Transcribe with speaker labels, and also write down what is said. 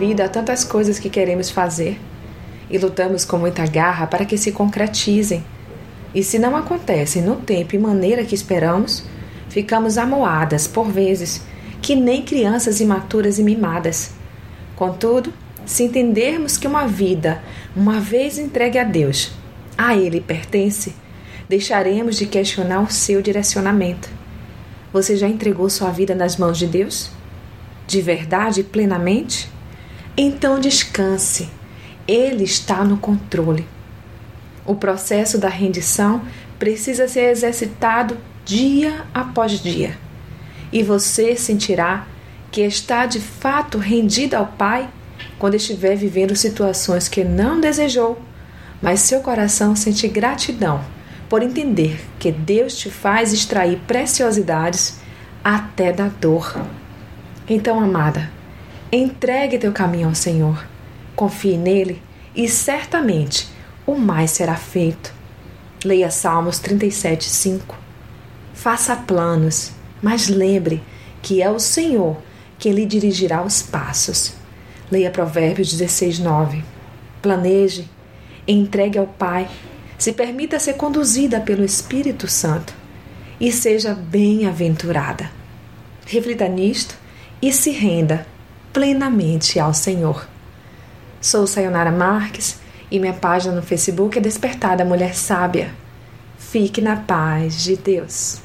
Speaker 1: vida há tantas coisas que queremos fazer e lutamos com muita garra para que se concretizem. E se não acontecem no tempo e maneira que esperamos, ficamos amoadas, por vezes, que nem crianças imaturas e mimadas. Contudo, se entendermos que uma vida, uma vez entregue a Deus, a Ele pertence, deixaremos de questionar o seu direcionamento. Você já entregou sua vida nas mãos de Deus? De verdade e plenamente? Então descanse. Ele está no controle. O processo da rendição precisa ser exercitado dia após dia. E você sentirá que está de fato rendido ao Pai quando estiver vivendo situações que não desejou, mas seu coração sente gratidão por entender que Deus te faz extrair preciosidades até da dor. Então, amada, entregue teu caminho ao Senhor, confie nele e certamente o mais será feito. Leia Salmos 37, 5. Faça planos, mas lembre que é o Senhor que lhe dirigirá os passos. Leia Provérbios 16, 9. Planeje, entregue ao Pai, se permita ser conduzida pelo Espírito Santo e seja bem-aventurada. Reflita nisto e se renda plenamente ao Senhor. Sou Sayonara Marques e minha página no Facebook é Despertada Mulher Sábia. Fique na paz de Deus.